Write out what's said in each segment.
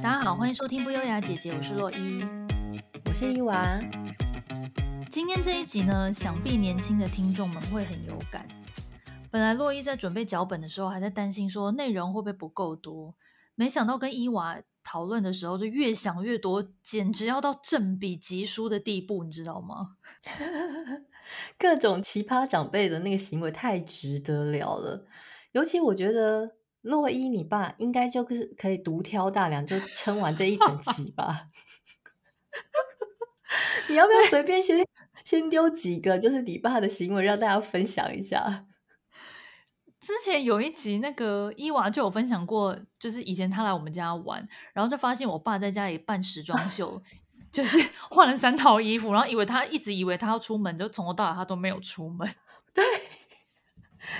大家好，欢迎收听不优雅姐姐，我是洛伊，我是伊娃。今天这一集呢，想必年轻的听众们会很有感。本来洛伊在准备脚本的时候，还在担心说内容会不会不够多，没想到跟伊娃讨论的时候，就越想越多，简直要到正比疾书的地步，你知道吗？各种奇葩长辈的那个行为太值得了了，尤其我觉得。洛伊，你爸应该就是可以独挑大梁，就撑完这一整集吧。你要不要随便先先丢几个，就是你爸的行为，让大家分享一下？之前有一集，那个伊娃就有分享过，就是以前他来我们家玩，然后就发现我爸在家里办时装秀，就是换了三套衣服，然后以为他一直以为他要出门，就从头到尾他都没有出门。对。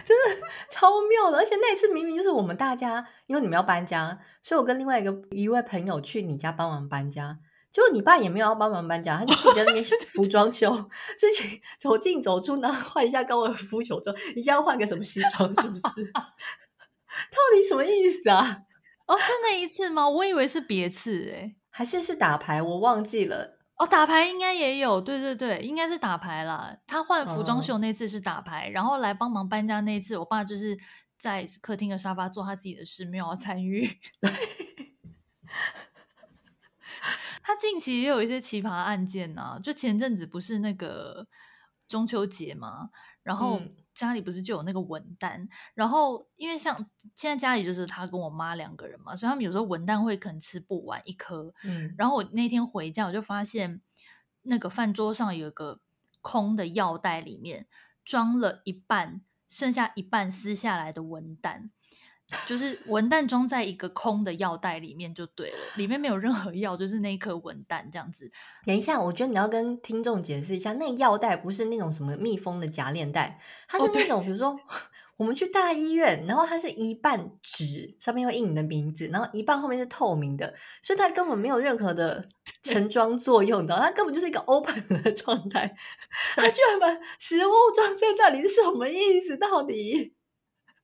真的 超妙的，而且那一次明明就是我们大家，因为你们要搬家，所以我跟另外一个一位朋友去你家帮忙搬家。结果你爸也没有要帮忙搬家，他就自己在那边 服装修，自己走进走出，然后换一下高尔夫球装，你家要换个什么西装，是不是？到底什么意思啊？哦，是那一次吗？我以为是别次诶，还是是打牌，我忘记了。哦，打牌应该也有，对对对，应该是打牌啦。他换服装秀那次是打牌，哦、然后来帮忙搬家那次，我爸就是在客厅的沙发做他自己的事，没有要参与。他近期也有一些奇葩案件呐、啊，就前阵子不是那个中秋节嘛，然后。嗯家里不是就有那个文旦，然后因为像现在家里就是他跟我妈两个人嘛，所以他们有时候文旦会可能吃不完一颗。嗯，然后我那天回家我就发现那个饭桌上有一个空的药袋，里面装了一半，剩下一半撕下来的文旦。就是文旦装在一个空的药袋里面就对了，里面没有任何药，就是那一颗文旦这样子。等一下，我觉得你要跟听众解释一下，那药袋不是那种什么密封的夹链袋，它是那种、哦、比如说 我们去大医院，然后它是一半纸，上面会印你的名字，然后一半后面是透明的，所以它根本没有任何的 盛装作用的，它根本就是一个 open 的状态。它居然把食物装在那里，是什么意思？到底？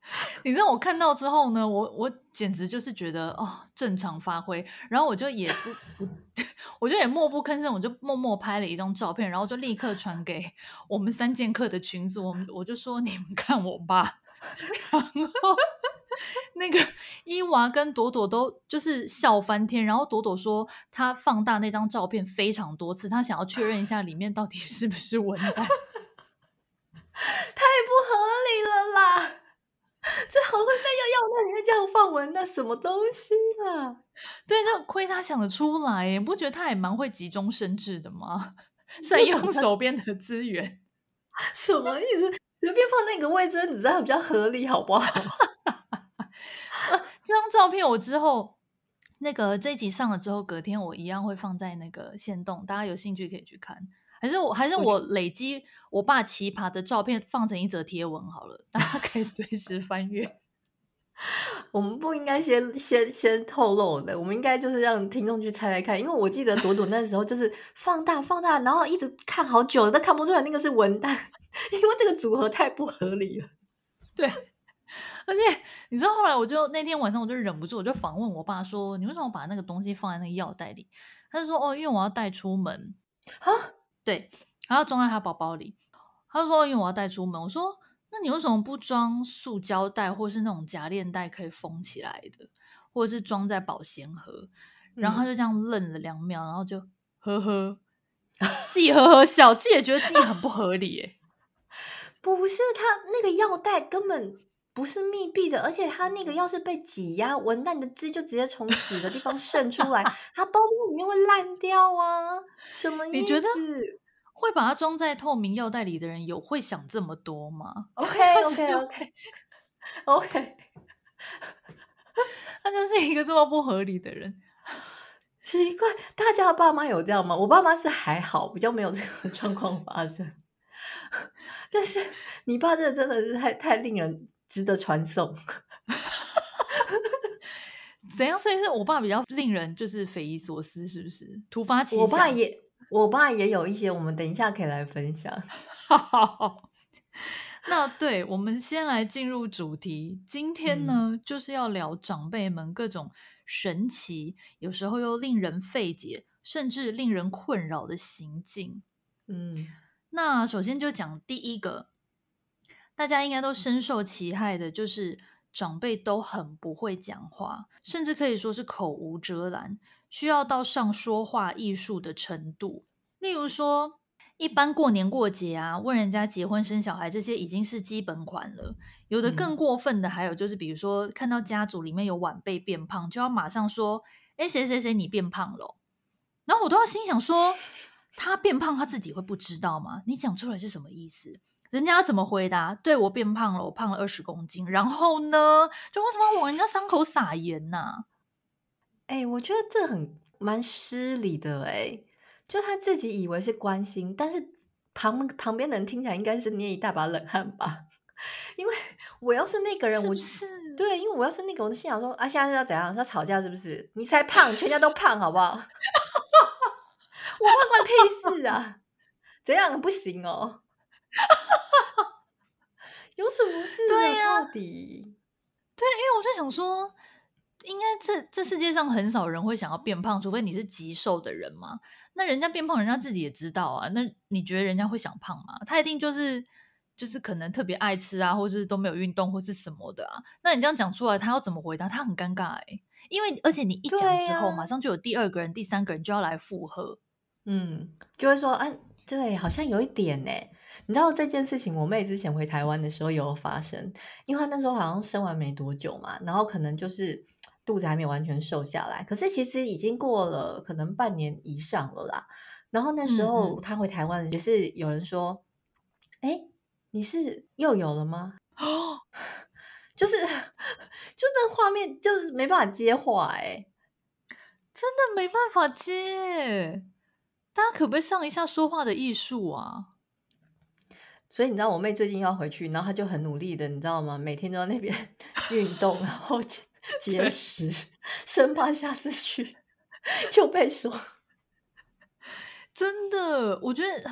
你知道我看到之后呢，我我简直就是觉得哦，正常发挥，然后我就也不不，我就也默不吭声，我就默默拍了一张照片，然后就立刻传给我们三剑客的群组，我们我就说你们看我爸，然后那个伊娃跟朵朵都就是笑翻天，然后朵朵说她放大那张照片非常多次，她想要确认一下里面到底是不是文旦，太不合理了啦！最好会在要要那里面这样放文，那什么东西啊？对，这亏他想得出来，你不觉得他也蛮会急中生智的吗？善用手边的资源，什么意思？随便放那个位置，你知道比较合理，好不好？这张照片我之后那个这一集上了之后，隔天我一样会放在那个线动，大家有兴趣可以去看。还是我还是我累积我爸奇葩的照片放成一则贴文好了，大家 可以随时翻阅。我们不应该先先先透露的，我们应该就是让听众去猜猜看。因为我记得朵朵那时候就是放大放大，然后一直看好久都看不出来那个是文旦，因为这个组合太不合理了。对，而且你知道后来我就那天晚上我就忍不住，我就访问我爸说：“你为什么把那个东西放在那个药袋里？”他就说：“哦，因为我要带出门。”啊。对，然后装在他包包里。他说：“因为我要带出门。”我说：“那你为什么不装塑胶袋，或是那种夹链袋可以封起来的，或者是装在保鲜盒？”然后他就这样愣了两秒，然后就呵呵，自己呵呵笑，自己也觉得自己很不合理。哎，不是，他那个药袋根本不是密闭的，而且它那个要是被挤压，文旦的汁就直接从纸的地方渗出来，它包包里面会烂掉啊！什么意思？你觉得会把它装在透明药袋里的人有会想这么多吗？OK OK OK OK，他就是一个这么不合理的人。奇怪，大家的爸妈有这样吗？我爸妈是还好，比较没有这个状况发生。但是你爸这个真的是太太令人。值得传颂，怎样？所以是我爸比较令人就是匪夷所思，是不是？突发奇想。我爸也，我爸也有一些，我们等一下可以来分享。那对，我们先来进入主题。今天呢，嗯、就是要聊长辈们各种神奇，有时候又令人费解，甚至令人困扰的行径。嗯，那首先就讲第一个，大家应该都深受其害的，就是长辈都很不会讲话，甚至可以说是口无遮拦，需要到上说话艺术的程度。例如说。一般过年过节啊，问人家结婚生小孩这些已经是基本款了。有的更过分的，还有就是，比如说看到家族里面有晚辈变胖，就要马上说：“哎，谁谁谁你变胖了。”然后我都要心想说：“他变胖，他自己会不知道吗？你讲出来是什么意思？人家怎么回答？对，我变胖了，我胖了二十公斤。然后呢，就为什么要往人家伤口撒盐呢？哎，我觉得这很蛮失礼的哎。就他自己以为是关心，但是旁旁边的人听起来应该是捏一大把冷汗吧？因为我要是那个人，我是对，因为我要是那个，我就心想说啊，现在是要怎样？要吵架是不是？你才胖，全家都胖，好不好？我胖关屁事啊！怎样不行哦？有什么事？对呀、啊，到底对，因为我就想说。应该这这世界上很少人会想要变胖，除非你是极瘦的人嘛。那人家变胖，人家自己也知道啊。那你觉得人家会想胖吗？他一定就是就是可能特别爱吃啊，或是都没有运动，或是什么的啊。那你这样讲出来，他要怎么回答？他很尴尬哎、欸，因为而且你一讲之后，啊、马上就有第二个人、第三个人就要来附和，嗯，就会说，哎、啊，对，好像有一点呢。你知道这件事情，我妹之前回台湾的时候有发生，因为她那时候好像生完没多久嘛，然后可能就是。肚子还没有完全瘦下来，可是其实已经过了可能半年以上了啦。然后那时候她回台湾，也是有人说：“哎、嗯嗯，你是又有了吗？”哦，就是 就那画面就是没办法接话，哎，真的没办法接。大家可不可以上一下说话的艺术啊？所以你知道我妹最近要回去，然后她就很努力的，你知道吗？每天都在那边 运动，然后。节食，生怕下次去又被说。真的，我觉得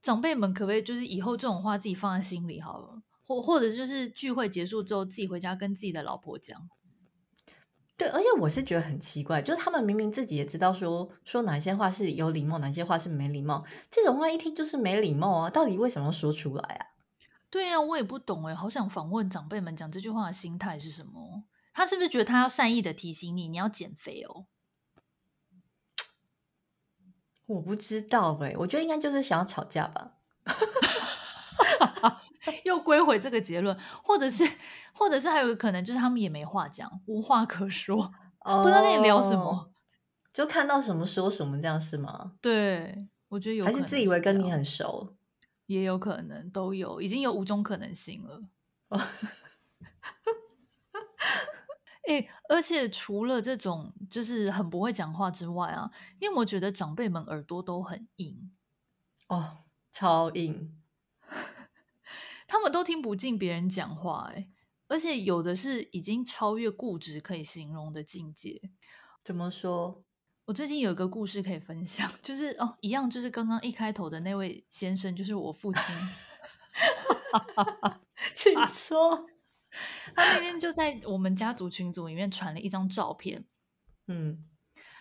长辈们可不可以就是以后这种话自己放在心里好了，或或者就是聚会结束之后自己回家跟自己的老婆讲。对，而且我是觉得很奇怪，就是他们明明自己也知道说说哪些话是有礼貌，哪些话是没礼貌，这种话一听就是没礼貌啊！到底为什么要说出来啊？对呀、啊，我也不懂哎，好想访问长辈们讲这句话的心态是什么。他是不是觉得他要善意的提醒你，你要减肥哦？我不知道哎，我觉得应该就是想要吵架吧。又归回这个结论，或者是，或者是还有个可能，就是他们也没话讲，无话可说，哦、不知道跟你聊什么，就看到什么说什么，这样是吗？对，我觉得有可能是，还是自以为跟你很熟，也有可能，都有，已经有五种可能性了。哎，而且除了这种就是很不会讲话之外啊，你有没有觉得长辈们耳朵都很硬？哦，超硬，他们都听不进别人讲话，哎，而且有的是已经超越固执可以形容的境界。怎么说？我最近有一个故事可以分享，就是哦，一样，就是刚刚一开头的那位先生，就是我父亲。请说。他那天就在我们家族群组里面传了一张照片，嗯，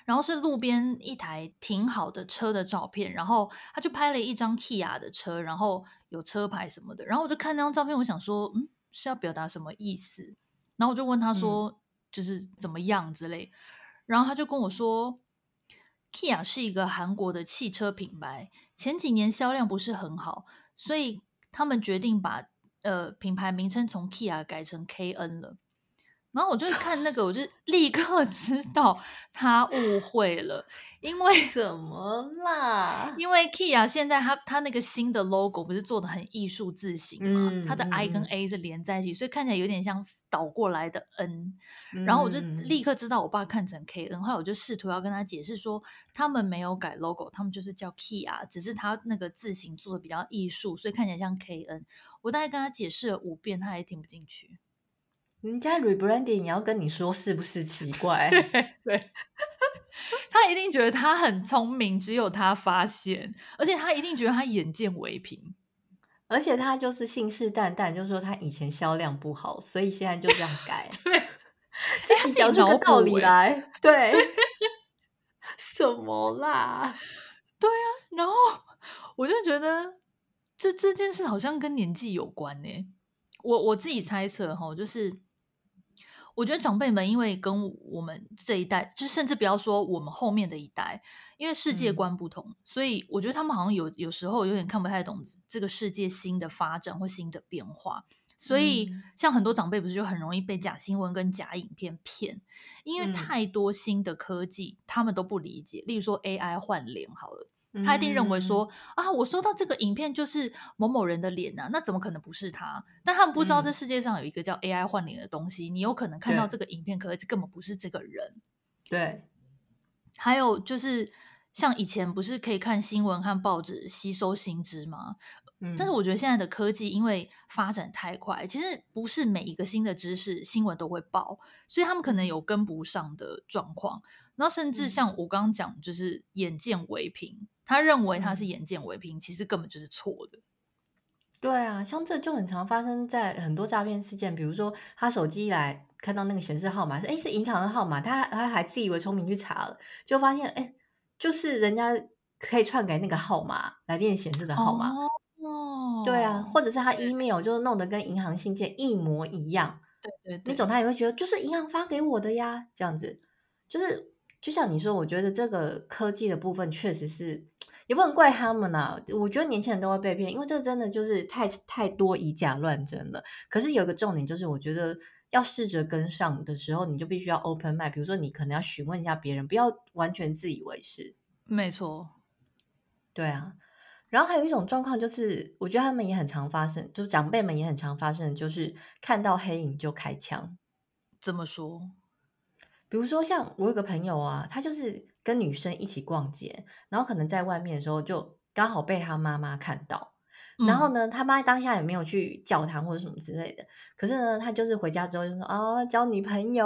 然后是路边一台停好的车的照片，然后他就拍了一张 Kia 的车，然后有车牌什么的，然后我就看那张照片，我想说，嗯，是要表达什么意思？然后我就问他说，嗯、就是怎么样之类，然后他就跟我说，Kia 是一个韩国的汽车品牌，前几年销量不是很好，所以他们决定把。呃，品牌名称从 Kia 改成 KN 了，然后我就 看那个，我就立刻知道他误会了，因为怎么啦？因为 Kia 现在他他那个新的 logo 不是做的很艺术字型嘛，嗯、它的 I 跟 A 是连在一起，嗯、所以看起来有点像倒过来的 N，、嗯、然后我就立刻知道我爸看成 KN，后来我就试图要跟他解释说，他们没有改 logo，他们就是叫 Kia，只是他那个字型做的比较艺术，所以看起来像 KN。我大概跟他解释了五遍，他也听不进去。人家 rebranding 也要跟你说是不是奇怪？对，对，他一定觉得他很聪明，只有他发现，而且他一定觉得他眼见为凭。而且他就是信誓旦旦，就是说他以前销量不好，所以现在就这样改。对，自己讲出个道理来。欸、对，什么啦？对啊，然后我就觉得这这件事好像跟年纪有关呢、欸。我我自己猜测哈，就是。我觉得长辈们因为跟我们这一代，就甚至不要说我们后面的一代，因为世界观不同，嗯、所以我觉得他们好像有有时候有点看不太懂这个世界新的发展或新的变化。所以像很多长辈不是就很容易被假新闻跟假影片骗，因为太多新的科技他们都不理解。例如说 AI 换脸好了。他一定认为说、嗯、啊，我收到这个影片就是某某人的脸啊，那怎么可能不是他？但他们不知道这世界上有一个叫 AI 换脸的东西，嗯、你有可能看到这个影片，可是根本不是这个人。对。还有就是像以前不是可以看新闻和报纸吸收新知吗？嗯。但是我觉得现在的科技因为发展太快，其实不是每一个新的知识新闻都会报，所以他们可能有跟不上的状况。然后甚至像我刚刚讲，就是眼见为凭。他认为他是眼见为凭，嗯、其实根本就是错的。对啊，像这就很常发生在很多诈骗事件，比如说他手机一来看到那个显示号码是哎是银行的号码，他他还自以为聪明去查了，就发现哎就是人家可以篡改那个号码来电显示的号码哦。对啊，或者是他 email 就弄得跟银行信件一模一样，对对对，那种他也会觉得就是银行发给我的呀，这样子就是就像你说，我觉得这个科技的部分确实是。也不能怪他们呐、啊，我觉得年轻人都会被骗，因为这真的就是太太多以假乱真了。可是有一个重点就是，我觉得要试着跟上的时候，你就必须要 open mind。比如说，你可能要询问一下别人，不要完全自以为是。没错，对啊。然后还有一种状况就是，我觉得他们也很常发生，就是长辈们也很常发生，就是看到黑影就开枪。怎么说？比如说，像我有个朋友啊，他就是。跟女生一起逛街，然后可能在外面的时候就刚好被他妈妈看到，嗯、然后呢，他妈当下也没有去叫他或者什么之类的，可是呢，他就是回家之后就说啊，交女朋友，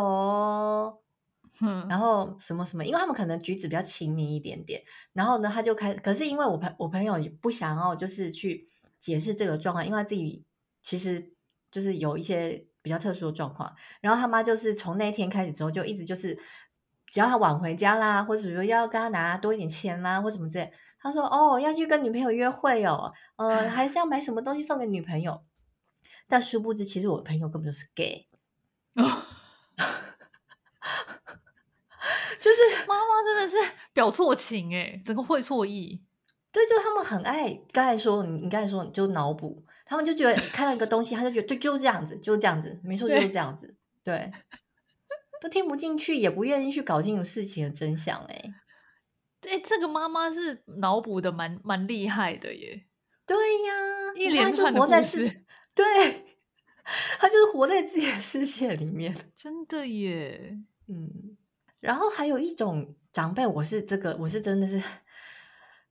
嗯，然后什么什么，因为他们可能举止比较亲密一点点，然后呢，他就开，可是因为我朋我朋友也不想要就是去解释这个状况，因为他自己其实就是有一些比较特殊的状况，然后他妈就是从那一天开始之后就一直就是。只要他晚回家啦，或者说要跟他拿多一点钱啦，或什么之类，他说哦要去跟女朋友约会哦，呃还是要买什么东西送给女朋友。但殊不知，其实我朋友根本就是 gay，哦，就是妈妈真的是表错情诶，整个会错意。对，就他们很爱刚才说你，你刚才说你就脑补，他们就觉得看到一个东西，他就觉得就，就是这样子，就是这样子，没错，就是这样子，对。都听不进去，也不愿意去搞清楚事情的真相，哎，哎，这个妈妈是脑补的蛮蛮厉害的耶。对呀，一连串的故事，对，他就是活在自己的世界里面，真的耶。嗯，然后还有一种长辈，我是这个，我是真的是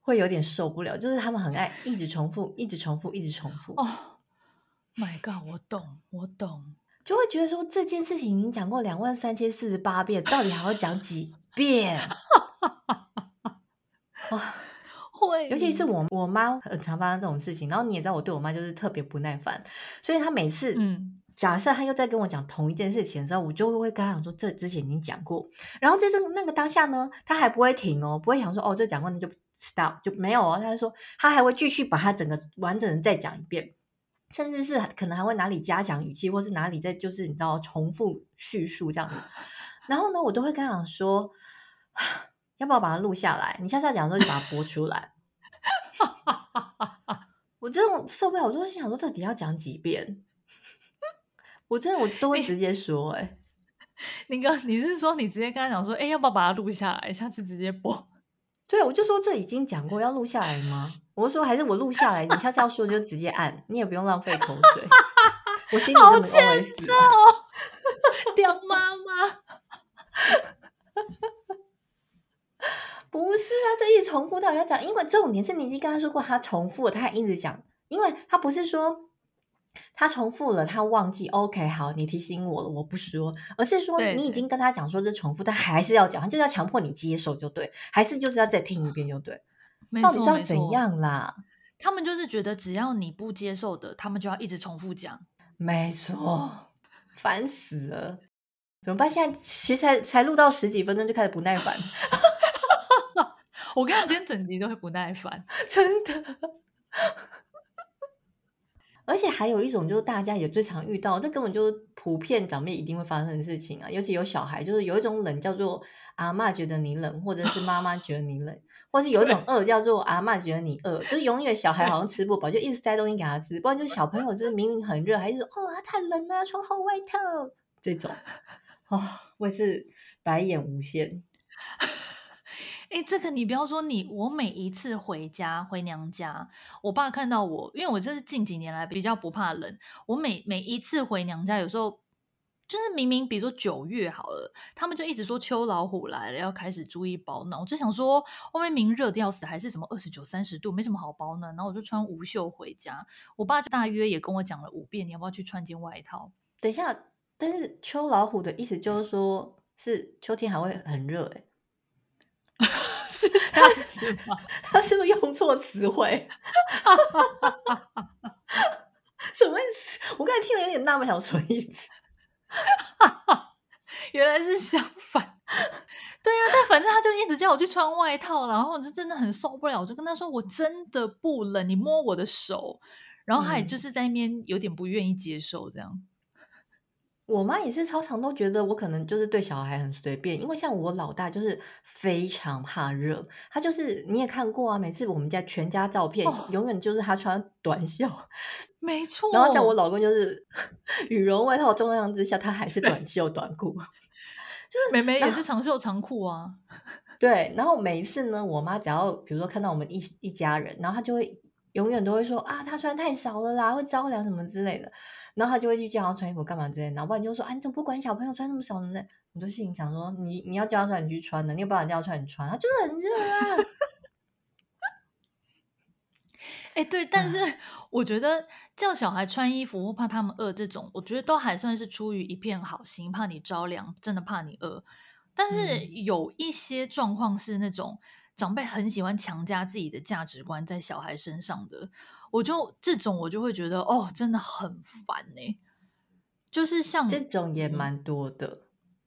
会有点受不了，就是他们很爱一直重复，一直重复，一直重复。哦，My God，我懂，我懂。就会觉得说，这件事情已经讲过两万三千四十八遍，到底还要讲几遍？会，尤其是我我妈很常发生这种事情。然后你也知道，我对我妈就是特别不耐烦，所以她每次，嗯，假设他又在跟我讲同一件事情的时候，我就会跟他讲说，这之前已经讲过。然后在这个那个当下呢，他还不会停哦，不会想说哦，这讲过那就 stop 就没有哦。他就说，他还会继续把他整个完整的再讲一遍。甚至是可能还会哪里加强语气，或是哪里在就是你知道重复叙述这样子，然后呢，我都会跟他讲说，要不要把它录下来？你下次要讲的时候就把它播出来。我这种受不了，我都想说到底要讲几遍？我真的我都会直接说、欸，哎，那个你是说你直接跟他讲说，哎，要不要把它录下来？下次直接播。对，我就说这已经讲过，要录下来吗？我就说还是我录下来，你下次要说就直接按，你也不用浪费口水。我心里这么 OS 哦，刁妈妈。不是啊，这一直重复到底要讲，因为这种年是你已经跟他说过，他重复了，他还一直讲，因为他不是说。他重复了，他忘记。OK，好，你提醒我了，我不说，而是说你已经跟他讲说这重复，但还是要讲，他就是要强迫你接受就对，还是就是要再听一遍就对。到底是要怎样啦？他们就是觉得只要你不接受的，他们就要一直重复讲。没错，烦死了！怎么办？现在其实才才录到十几分钟就开始不耐烦。我跟你讲，今天整集都会不耐烦，真的。而且还有一种，就是大家也最常遇到，这根本就是普遍长辈一定会发生的事情啊。尤其有小孩，就是有一种冷叫做阿嬷觉得你冷，或者是妈妈觉得你冷，或是有一种饿叫做阿嬷觉得你饿，就是永远小孩好像吃不饱，就一直塞东西给他吃。不然就是小朋友就是明明很热，还是说哦他太冷了，穿厚外套这种。哦，我也是白眼无限。哎，这个你不要说你，我每一次回家回娘家，我爸看到我，因为我这是近几年来比较不怕冷，我每每一次回娘家，有时候就是明明比如说九月好了，他们就一直说秋老虎来了，要开始注意保暖。我就想说，外面明热的要死，还是什么二十九三十度，没什么好保暖。然后我就穿无袖回家，我爸就大约也跟我讲了五遍，你要不要去穿件外套？等一下，但是秋老虎的意思就是说，是秋天还会很热，哎。是 这样子吗？他是不是用错词汇？什么意思？我刚才听了有点纳闷，想说什么意思？原来是相反。对呀、啊，但反正他就一直叫我去穿外套，然后我就真的很受不了，我就跟他说我真的不冷，你摸我的手。然后他也就是在那边有点不愿意接受这样。我妈也是超常都觉得我可能就是对小孩很随便，因为像我老大就是非常怕热，他就是你也看过啊，每次我们家全家照片，哦、永远就是他穿短袖，没错。然后像我老公就是 羽绒外套重量之下，他还是短袖短裤，就是妹妹也是长袖长裤啊。对，然后每一次呢，我妈只要比如说看到我们一一家人，然后她就会永远都会说啊，他穿太少了啦，会着凉什么之类的。然后他就会去叫他穿衣服干嘛之类的，然后不然就说啊，你怎么不管小朋友穿那么少的呢？我就心里想说，你你要叫他穿，你去穿的，你有办法叫他穿，你穿，他就是很热啊。哎，对，但是我觉得叫小孩穿衣服或怕他们饿这种，我觉得都还算是出于一片好心，怕你着凉，真的怕你饿。但是有一些状况是那种长辈很喜欢强加自己的价值观在小孩身上的。我就这种，我就会觉得哦，真的很烦呢。就是像这种也蛮多的，嗯，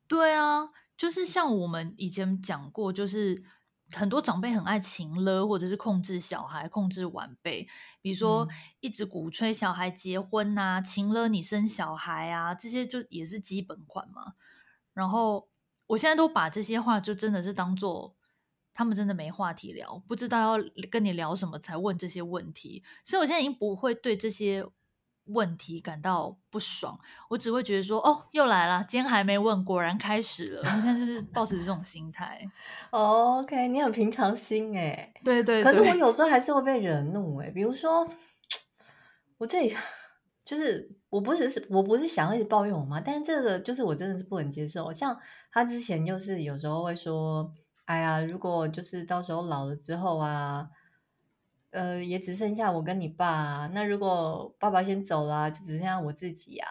对啊，就是像我们以前讲过，就是很多长辈很爱情了，或者是控制小孩、控制晚辈，比如说一直鼓吹小孩结婚啊，情了你生小孩啊，这些就也是基本款嘛。然后我现在都把这些话就真的是当做。他们真的没话题聊，不知道要跟你聊什么才问这些问题，所以我现在已经不会对这些问题感到不爽，我只会觉得说，哦，又来了，今天还没问，果然开始了。我现在就是抱持这种心态。OK，你很平常心哎，对，对对。可是我有时候还是会被惹怒哎，比如说我这里就是我不是是我不是想要一直抱怨我妈，但是这个就是我真的是不能接受。像他之前就是有时候会说。哎呀，如果就是到时候老了之后啊，呃，也只剩下我跟你爸啊。那如果爸爸先走了，就只剩下我自己啊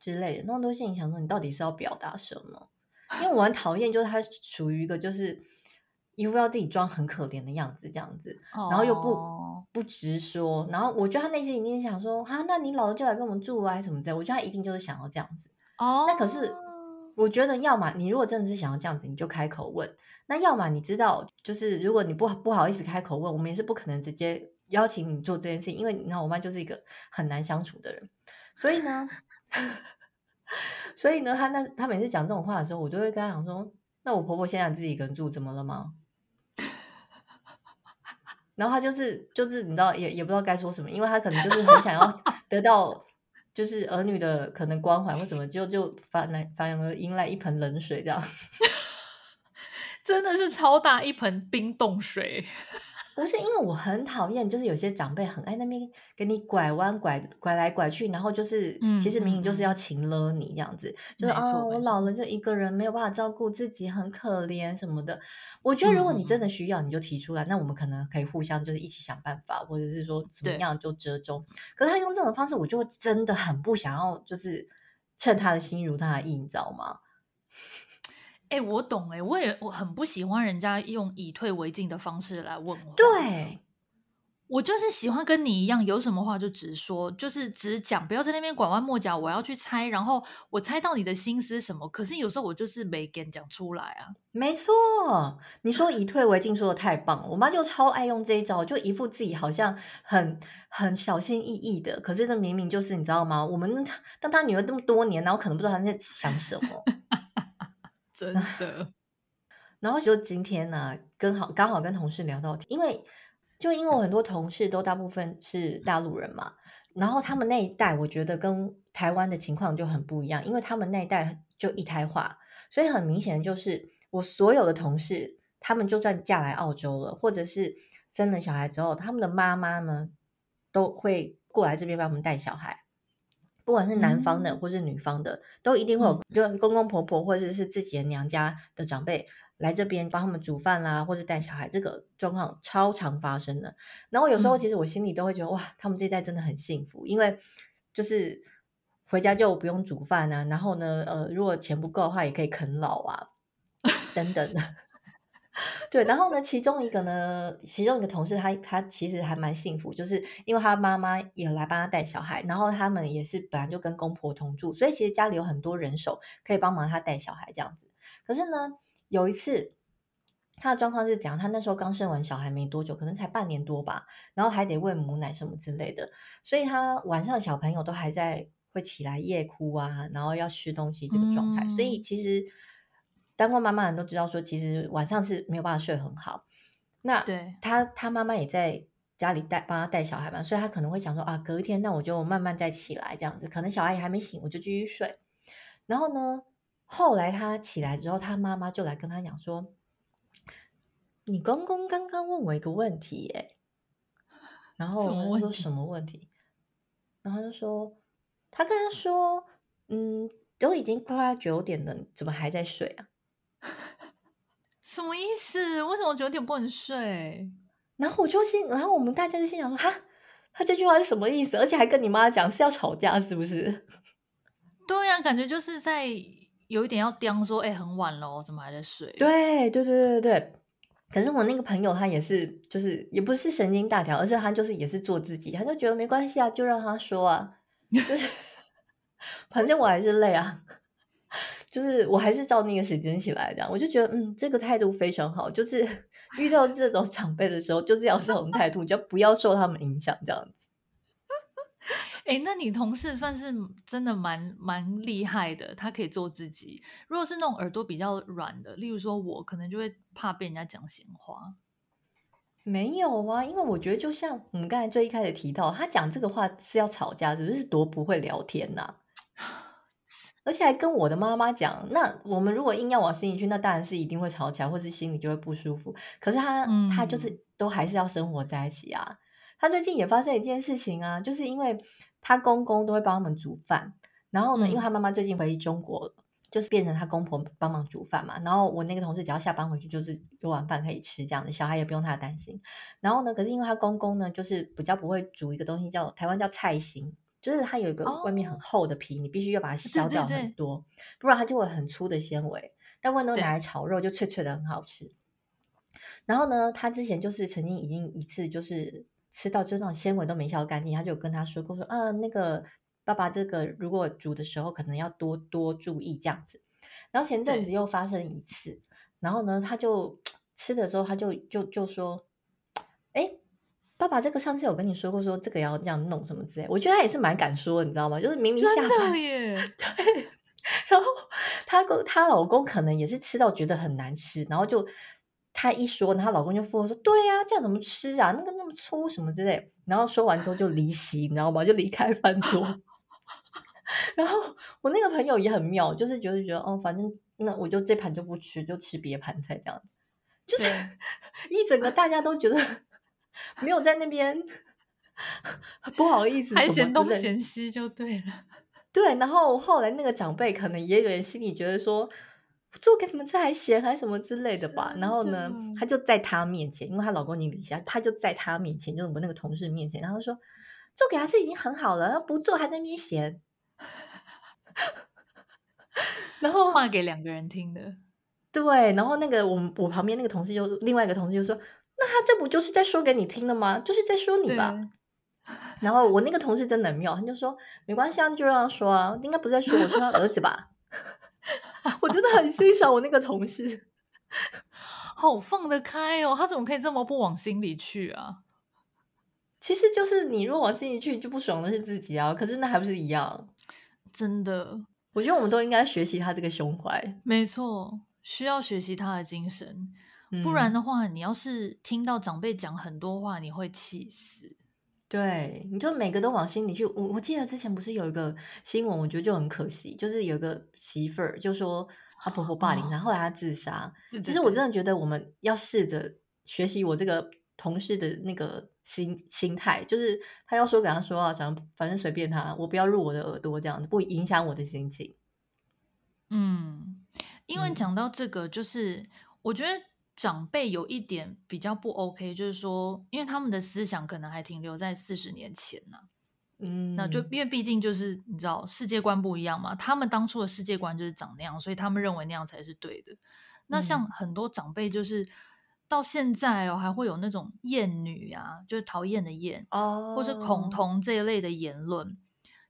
之类的，那都心里想说，你到底是要表达什么？因为我很讨厌，就是他属于一个就是一副要自己装很可怜的样子，这样子，然后又不不直说。然后我觉得他内心一定想说，哈，那你老了就来跟我们住啊，什么之类。我觉得他一定就是想要这样子。哦，那可是。我觉得，要么你如果真的是想要这样子，你就开口问；那要么你知道，就是如果你不不好意思开口问，我们也是不可能直接邀请你做这件事情，因为你看我妈就是一个很难相处的人，所以呢，所以呢，她那她每次讲这种话的时候，我就会跟她讲说：“那我婆婆现在自己一个人住，怎么了吗？” 然后她就是就是你知道，也也不知道该说什么，因为她可能就是很想要得到。就是儿女的可能关怀或什么，就就反来反而迎来一盆冷水，这样 真的是超大一盆冰冻水。不是因为我很讨厌，就是有些长辈很爱那边给你拐弯拐拐来拐去，然后就是、嗯、其实明明就是要情了你这样子，嗯、就是啊、哦，我老了就一个人没有办法照顾自己，很可怜什么的。我觉得如果你真的需要，你就提出来，嗯、那我们可能可以互相就是一起想办法，或者是说怎么样就折中。可是他用这种方式，我就真的很不想要，就是趁他的心如他的意，你知道吗？哎、欸，我懂哎、欸，我也我很不喜欢人家用以退为进的方式来问我。对，我就是喜欢跟你一样，有什么话就直说，就是直讲，不要在那边拐弯抹角。我要去猜，然后我猜到你的心思什么。可是有时候我就是没敢讲出来啊。没错，你说以退为进说的太棒了。我妈就超爱用这一招，就一副自己好像很很小心翼翼的，可是这明明就是你知道吗？我们 当她女儿这么多年，然后可能不知道她在想什么，真 的。然后就今天呢、啊，刚好刚好跟同事聊到，因为。就因为我很多同事都大部分是大陆人嘛，然后他们那一代我觉得跟台湾的情况就很不一样，因为他们那一代就一胎化，所以很明显就是我所有的同事，他们就算嫁来澳洲了，或者是生了小孩之后，他们的妈妈呢都会过来这边帮我们带小孩，不管是男方的或是女方的，都一定会有，就公公婆婆或者是自己的娘家的长辈。来这边帮他们煮饭啦，或是带小孩，这个状况超常发生的。然后有时候其实我心里都会觉得，嗯、哇，他们这一代真的很幸福，因为就是回家就不用煮饭啊。然后呢，呃，如果钱不够的话，也可以啃老啊，等等的。对，然后呢，其中一个呢，其中一个同事他他其实还蛮幸福，就是因为他妈妈也来帮他带小孩，然后他们也是本来就跟公婆同住，所以其实家里有很多人手可以帮忙他带小孩这样子。可是呢。有一次，他的状况是讲，他那时候刚生完小孩没多久，可能才半年多吧，然后还得喂母奶什么之类的，所以他晚上小朋友都还在会起来夜哭啊，然后要吃东西这个状态，嗯、所以其实当过妈妈的人都知道，说其实晚上是没有办法睡很好。那对他他妈妈也在家里带帮他带小孩嘛，所以他可能会想说啊，隔一天那我就慢慢再起来这样子，可能小孩也还没醒，我就继续睡。然后呢，后来他起来之后，他妈妈就来跟他讲说：“你公公刚刚问我一个问题，耶。”然后他说：“什么问题？”然后他就说：“他跟他说，嗯，都已经快要九点了，怎么还在睡啊？”什么意思？为什么九点不能睡？然后我就心，然后我们大家就心想说：“哈，他这句话是什么意思？而且还跟你妈讲是要吵架，是不是？”对呀，感觉就是在。有一点要刁说，哎、欸，很晚了，怎么还在睡？对，对，对，对，对。可是我那个朋友他也是，就是也不是神经大条，而是他就是也是做自己，他就觉得没关系啊，就让他说啊，就是 反正我还是累啊，就是我还是照那个时间起来这样，我就觉得嗯，这个态度非常好，就是 遇到这种长辈的时候，就是要这种态度，就不要受他们影响这样子。哎，那你同事算是真的蛮蛮厉害的，他可以做自己。如果是那种耳朵比较软的，例如说我，可能就会怕被人家讲闲话。没有啊，因为我觉得就像我们刚才最一开始提到，他讲这个话是要吵架，只是多不会聊天呐、啊，而且还跟我的妈妈讲。那我们如果硬要往心里去，那当然是一定会吵起来，或是心里就会不舒服。可是他、嗯、他就是都还是要生活在一起啊。他最近也发生一件事情啊，就是因为。他公公都会帮他们煮饭，然后呢，嗯、因为他妈妈最近回中国，就是变成他公婆帮忙煮饭嘛。然后我那个同事只要下班回去，就是有晚饭可以吃，这样的小孩也不用他担心。然后呢，可是因为他公公呢，就是比较不会煮一个东西叫台湾叫菜心，就是它有一个外面很厚的皮，哦、你必须要把它削掉很多，对对对，不然它就会很粗的纤维。但问都拿来炒肉，就脆脆的很好吃。然后呢，他之前就是曾经已经一次就是。吃到就那种纤维都没削干净，他就跟他说过说，啊，那个爸爸，这个如果煮的时候可能要多多注意这样子。然后前阵子又发生一次，然后呢，他就 吃的时候他就就就说，哎，爸爸，这个上次有跟你说过，说这个要这样弄什么之类。我觉得他也是蛮敢说，你知道吗？就是明明下班 耶，对。然后她公她老公可能也是吃到觉得很难吃，然后就。她一说，然后老公就附和说：“对呀、啊，这样怎么吃啊？那个那么粗什么之类。”然后说完之后就离席，你知道吗？就离开饭桌。然后我那个朋友也很妙，就是觉得觉得哦，反正那我就这盘就不吃，就吃别盘菜这样子。就是 一整个大家都觉得没有在那边 不好意思，还嫌东嫌西就对了。对，然后后来那个长辈可能也有人心里觉得说。做给你们吃还咸还什么之类的吧，然后呢，她就在她面前，因为她老公已经离下，她就在她面前，就是我们那个同事面前，然后说做给她吃已经很好了，不做还在那边嫌，然后话给两个人听的，对，然后那个我们我旁边那个同事就另外一个同事就说，那他这不就是在说给你听的吗？就是在说你吧。然后我那个同事真的很妙，他就说没关系啊，就让他说啊，应该不是在说我是他儿子吧？我真的很欣赏我那个同事，好放得开哦，他怎么可以这么不往心里去啊？其实就是你若往心里去，就不爽的是自己啊。可是那还不是一样？真的，我觉得我们都应该学习他这个胸怀。没错，需要学习他的精神，嗯、不然的话，你要是听到长辈讲很多话，你会气死。对，你就每个都往心里去。我我记得之前不是有一个新闻，我觉得就很可惜，就是有一个媳妇儿就说她婆婆霸凌，然后后来她自杀。其实我真的觉得我们要试着学习我这个同事的那个心心态，就是他要说给他说啊，讲反正随便他，我不要入我的耳朵，这样不影响我的心情。嗯，因为讲到这个，就是、嗯、我觉得。长辈有一点比较不 OK，就是说，因为他们的思想可能还停留在四十年前呢、啊。嗯，那就因为毕竟就是你知道世界观不一样嘛，他们当初的世界观就是长那样，所以他们认为那样才是对的。那像很多长辈就是到现在哦，还会有那种厌女啊，就是讨厌的厌哦，或是恐同这一类的言论。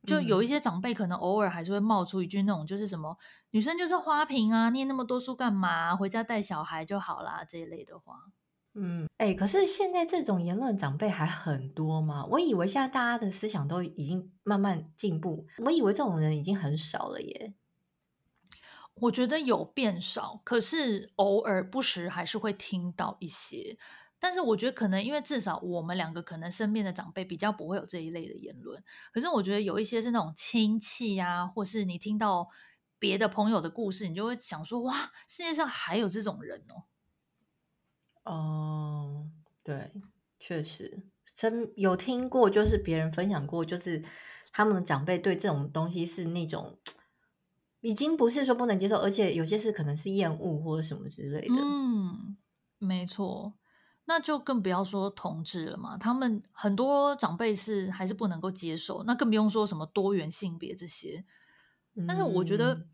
就有一些长辈可能偶尔还是会冒出一句那种，就是什么女生就是花瓶啊，念那么多书干嘛？回家带小孩就好啦，这一类的话。嗯，哎、欸，可是现在这种言论长辈还很多吗？我以为现在大家的思想都已经慢慢进步，我以为这种人已经很少了耶。我觉得有变少，可是偶尔不时还是会听到一些。但是我觉得可能因为至少我们两个可能身边的长辈比较不会有这一类的言论，可是我觉得有一些是那种亲戚呀、啊，或是你听到别的朋友的故事，你就会想说哇，世界上还有这种人哦。哦，对，确实真有听过，就是别人分享过，就是他们的长辈对这种东西是那种已经不是说不能接受，而且有些事可能是厌恶或者什么之类的。嗯，没错。那就更不要说同志了嘛，他们很多长辈是还是不能够接受，那更不用说什么多元性别这些。但是我觉得，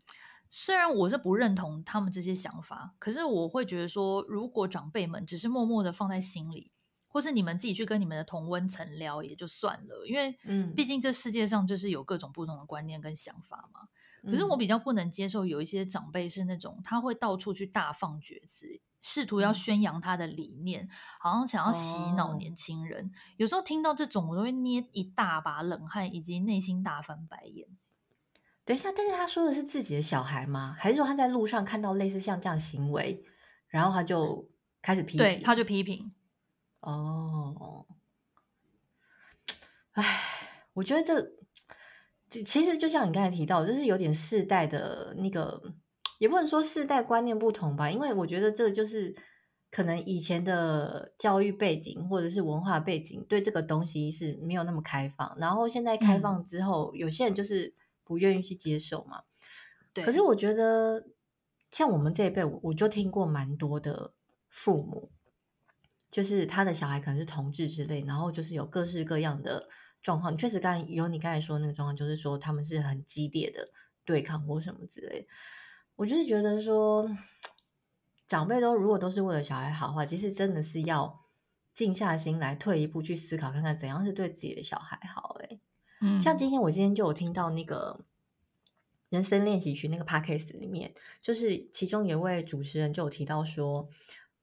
虽然我是不认同他们这些想法，可是我会觉得说，如果长辈们只是默默的放在心里，或是你们自己去跟你们的同温层聊也就算了，因为毕竟这世界上就是有各种不同的观念跟想法嘛。可是我比较不能接受有一些长辈是那种他会到处去大放厥词。试图要宣扬他的理念，好像想要洗脑年轻人。哦。有时候听到这种，我都会捏一大把冷汗，以及内心大翻白眼。等一下，但是他说的是自己的小孩吗？还是说他在路上看到类似像这样行为，然后他就开始批评？对，他就批评。哦，哎，我觉得这其实就像你刚才提到，这是有点世代的那个。也不能说世代观念不同吧，因为我觉得这就是可能以前的教育背景或者是文化背景对这个东西是没有那么开放，然后现在开放之后，嗯、有些人就是不愿意去接受嘛。对。可是我觉得像我们这一辈，我就听过蛮多的父母，就是他的小孩可能是同志之类，然后就是有各式各样的状况。确实，刚才有你刚才说的那个状况，就是说他们是很激烈的对抗或什么之类的。我就是觉得说，长辈都如果都是为了小孩好的话，其实真的是要静下心来，退一步去思考，看看怎样是对自己的小孩好。哎，嗯，像今天我今天就有听到那个人生练习曲那个 podcast 里面，就是其中有一位主持人就有提到说，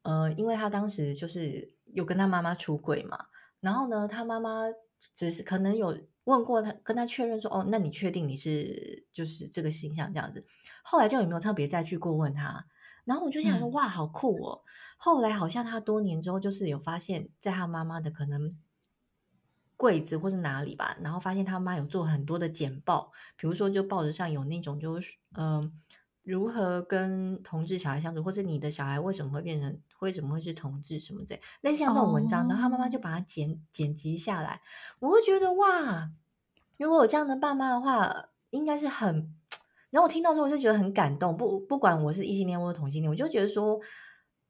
呃，因为他当时就是有跟他妈妈出轨嘛，然后呢，他妈妈只是可能有。问过他，跟他确认说：“哦，那你确定你是就是这个形象这样子？”后来就有没有特别再去过问他？然后我就想说：“哇，好酷哦！”后来好像他多年之后，就是有发现，在他妈妈的可能柜子或是哪里吧，然后发现他妈有做很多的简报，比如说就报纸上有那种就是嗯。呃如何跟同志小孩相处，或者你的小孩为什么会变成，为什么会是同志什么的，类。似像这种文章，然后他妈妈就把它剪剪辑下来，我会觉得哇，如果有这样的爸妈的话，应该是很，然后我听到之后我就觉得很感动，不不管我是异性恋或者同性恋，我就觉得说，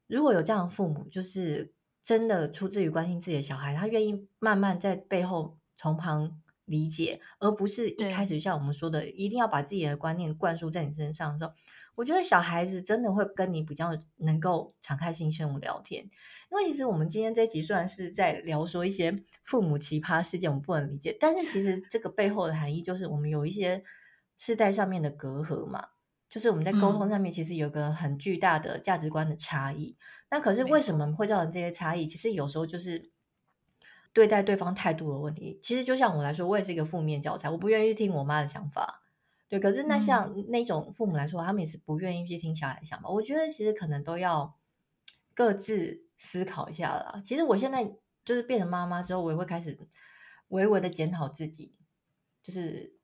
如果有这样的父母，就是真的出自于关心自己的小孩，他愿意慢慢在背后从旁。理解，而不是一开始像我们说的，一定要把自己的观念灌输在你身上的时候，我觉得小孩子真的会跟你比较能够敞开心胸聊天，因为其实我们今天这一集虽然是在聊说一些父母奇葩事件，我们不能理解，但是其实这个背后的含义就是我们有一些世代上面的隔阂嘛，就是我们在沟通上面其实有个很巨大的价值观的差异。那、嗯、可是为什么会造成这些差异？其实有时候就是对待对方态度的问题。其实就像我来说，我也是一个负面教材，我不愿意听我妈的想法。对，可是那像那种父母来说，嗯、他们也是不愿意去听小孩想法。我觉得其实可能都要各自思考一下啦。其实我现在就是变成妈妈之后，我也会开始微微的检讨自己，就是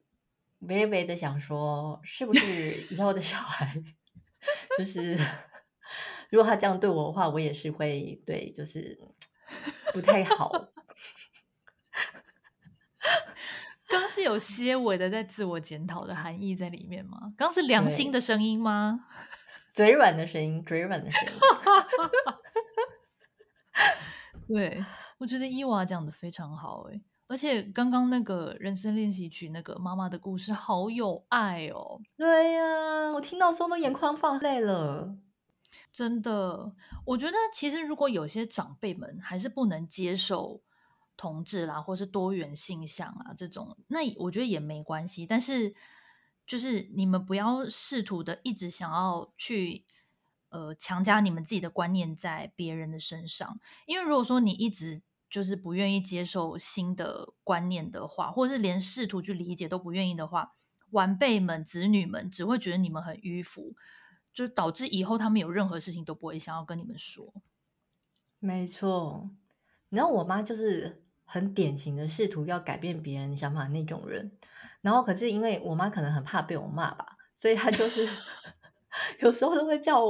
微微的想说，是不是以后的小孩，就是如果他这样对我的话，我也是会对，就是不太好。刚是有些微的在自我检讨的含义在里面吗？刚是良心的声音吗？嘴软的声音，嘴软的声音。对，我觉得伊娃讲的非常好诶，而且刚刚那个人生练习曲那个妈妈的故事好有爱哦。对呀、啊，我听到时候都眼眶放泪了。真的，我觉得其实如果有些长辈们还是不能接受。同志啦，或是多元性向啊，这种那我觉得也没关系。但是就是你们不要试图的一直想要去呃强加你们自己的观念在别人的身上，因为如果说你一直就是不愿意接受新的观念的话，或者是连试图去理解都不愿意的话，晚辈们、子女们只会觉得你们很迂腐，就导致以后他们有任何事情都不会想要跟你们说。没错，你知道我妈就是。很典型的试图要改变别人想法的那种人，然后可是因为我妈可能很怕被我骂吧，所以她就是 有时候都会叫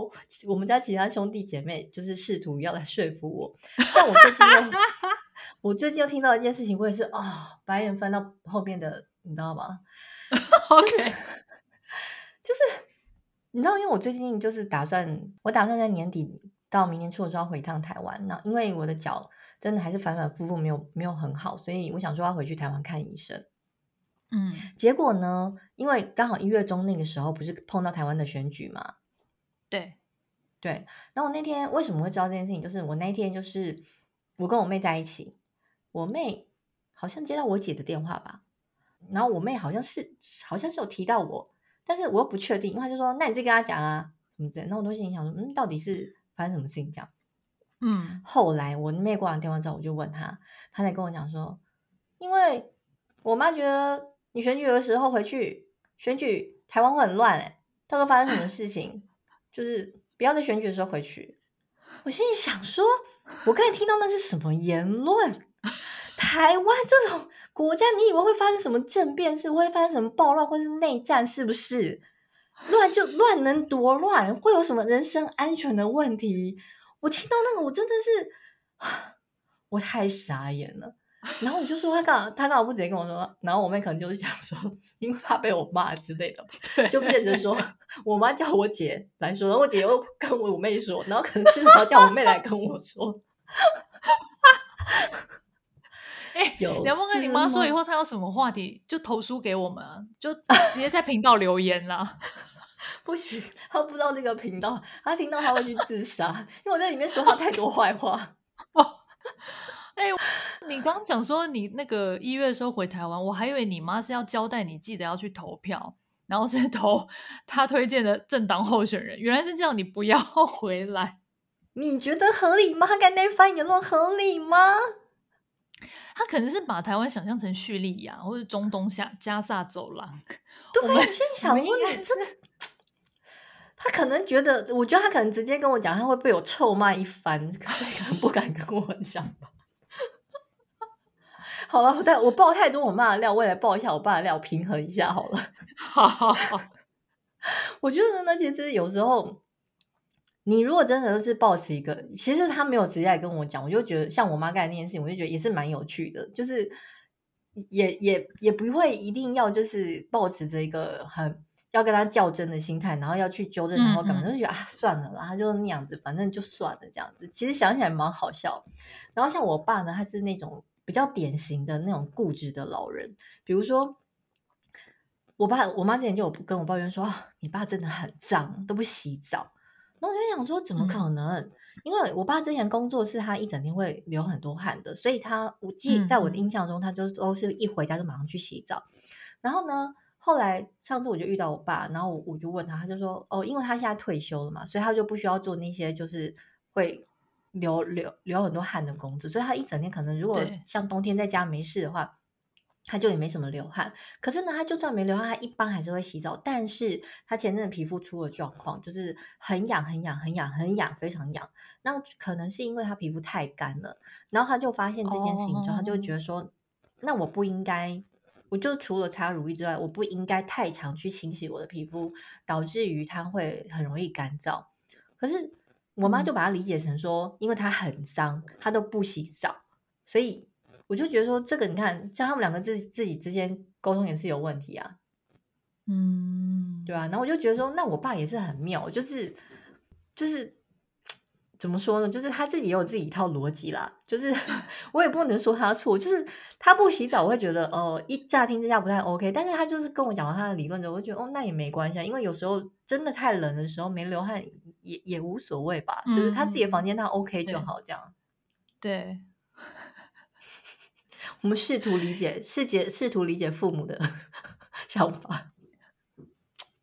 我们家其他兄弟姐妹，就是试图要来说服我。像我最近又，我最近又听到一件事情，我也是啊、哦，白眼翻到后面的，你知道吗？就是就是你知道，因为我最近就是打算，我打算在年底到明年初的时候回一趟台湾，那因为我的脚。真的还是反反复复没有没有很好，所以我想说要回去台湾看医生。嗯，结果呢，因为刚好一月中那个时候不是碰到台湾的选举嘛？对对。然后我那天为什么会知道这件事情？就是我那天就是我跟我妹在一起，我妹好像接到我姐的电话吧，然后我妹好像是好像是有提到我，但是我又不确定，因为她就说：“那你再跟她讲啊，什么之类。”那我都心里想说：“嗯，到底是发生什么事情？”这样。嗯，后来我妹挂完电话之后，我就问她，她才跟我讲说，因为我妈觉得你选举的时候回去选举，台湾会很乱哎，到时候发生什么事情，就是不要在选举的时候回去。我心里想说，我刚才听到那是什么言论？台湾这种国家，你以为会发生什么政变？是会发生什么暴乱或是内战？是不是？乱就乱，能多乱？会有什么人身安全的问题？我听到那个，我真的是，我太傻眼了。然后我就说他刚，他刚好不直接跟我说，然后我妹可能就是想说，因为怕被我骂之类的，就变成说我妈叫我姐来说，然后我姐又跟我妹说，然后可能是要叫我妹来跟我说。哎、欸，梁梦跟你妈说以后，她有什么话题就投书给我们啊，就直接在频道留言啦。不行，他不知道这个频道，他听到他会去自杀，因为我在里面说他太多坏话。哦，哎，你刚刚讲说你那个一月的时候回台湾，我还以为你妈是要交代你记得要去投票，然后是投他推荐的政党候选人，原来是这样，你不要回来。你觉得合理吗？他敢那番言论合理吗？他可能是把台湾想象成叙利亚或者中东下加萨走廊。对，我现在想问你，这个。他可能觉得，我觉得他可能直接跟我讲，他会被我臭骂一番，可能不敢跟我讲吧。好了，但我爆太多我妈的料，我也来爆一下我爸的料，平衡一下好了。好好好，我觉得呢，其实有时候，你如果真的是抱持一个，其实他没有直接来跟我讲，我就觉得像我妈干的那件事情，我就觉得也是蛮有趣的，就是也也也不会一定要就是抱持着一个很。要跟他较真的心态，然后要去纠正，然后干嘛？就觉得啊，算了啦，他就那样子，反正就算了这样子。其实想起来蛮好笑。然后像我爸呢，他是那种比较典型的那种固执的老人。比如说，我爸我妈之前就有跟我抱怨说，哦，你爸真的很脏，都不洗澡。然后我就想说，怎么可能？嗯、因为我爸之前工作是他一整天会流很多汗的，所以他我记在我的印象中，他就都是一回家就马上去洗澡。然后呢，后来上次我就遇到我爸，然后我我就问他，他就说，哦，因为他现在退休了嘛，所以他就不需要做那些就是会流流流很多汗的工作，所以他一整天可能如果像冬天在家没事的话。他就也没什么流汗，可是呢，他就算没流汗，他一般还是会洗澡。但是他前阵子皮肤出了状况，就是很痒、很痒、很痒、很痒，非常痒。那可能是因为他皮肤太干了，然后他就发现这件事情之后，他就觉得说，那我不应该，我就除了擦乳液之外，我不应该太常去清洗我的皮肤，导致于它会很容易干燥。可是我妈就把它理解成说，因为它很脏，她都不洗澡，所以。我就觉得说，这个你看，像他们两个自自己之间沟通也是有问题啊，嗯，对啊？然后我就觉得说，那我爸也是很妙，就是就是怎么说呢？就是他自己也有自己一套逻辑啦。就是 我也不能说他错，就是他不洗澡，我会觉得哦、呃，一乍听之下不太 OK。但是他就是跟我讲完他的理论之后，我觉得哦，那也没关系，因为有时候真的太冷的时候没流汗也也无所谓吧。嗯、就是他自己的房间他 OK 就好，这样对。对我们试图理解，试解，试图理解父母的 想法。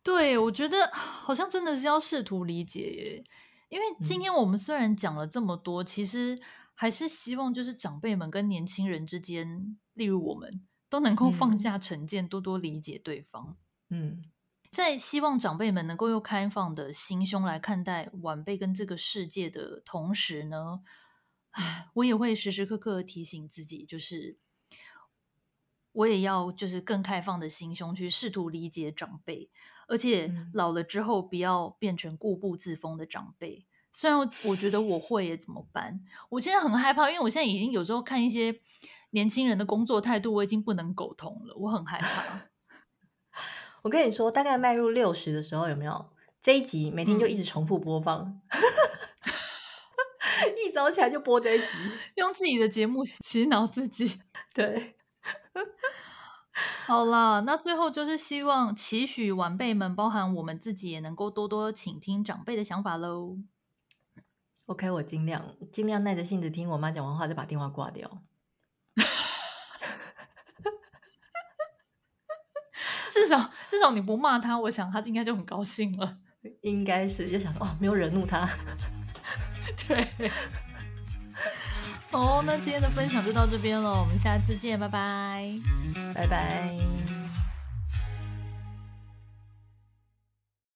对，我觉得好像真的是要试图理解耶。因为今天我们虽然讲了这么多，嗯、其实还是希望就是长辈们跟年轻人之间，例如我们都能够放下成见，嗯、多多理解对方。嗯，在希望长辈们能够用开放的心胸来看待晚辈跟这个世界的同时呢，唉，我也会时时刻刻提醒自己，就是。我也要就是更开放的心胸去试图理解长辈，而且老了之后不要变成固步自封的长辈。虽然我觉得我会也怎么办？我现在很害怕，因为我现在已经有时候看一些年轻人的工作态度，我已经不能苟同了。我很害怕。我跟你说，大概迈入六十的时候，有没有这一集每天就一直重复播放？嗯、一早起来就播这一集，用自己的节目洗脑自己。对。好啦，那最后就是希望期许晚辈们，包含我们自己，也能够多多倾听长辈的想法喽。OK，我尽量尽量耐着性子听我妈讲完话，再把电话挂掉。至少至少你不骂他，我想他应该就很高兴了。应该是就想说哦，没有惹怒他。对。好，那今天的分享就到这边了，我们下次见，拜拜，拜拜。